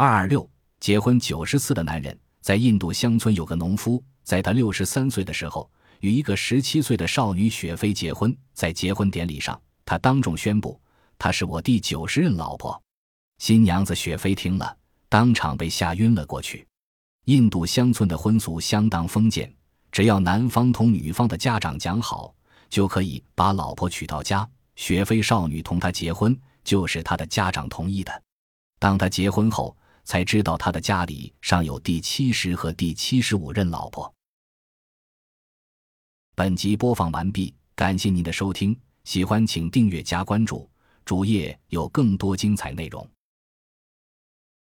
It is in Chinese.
二二六，结婚九十次的男人，在印度乡村有个农夫，在他六十三岁的时候，与一个十七岁的少女雪菲结婚。在结婚典礼上，他当众宣布：“她是我第九十任老婆。”新娘子雪菲听了，当场被吓晕了过去。印度乡村的婚俗相当封建，只要男方同女方的家长讲好，就可以把老婆娶到家。雪菲少女同他结婚，就是他的家长同意的。当他结婚后，才知道他的家里尚有第七十和第七十五任老婆。本集播放完毕，感谢您的收听，喜欢请订阅加关注，主页有更多精彩内容。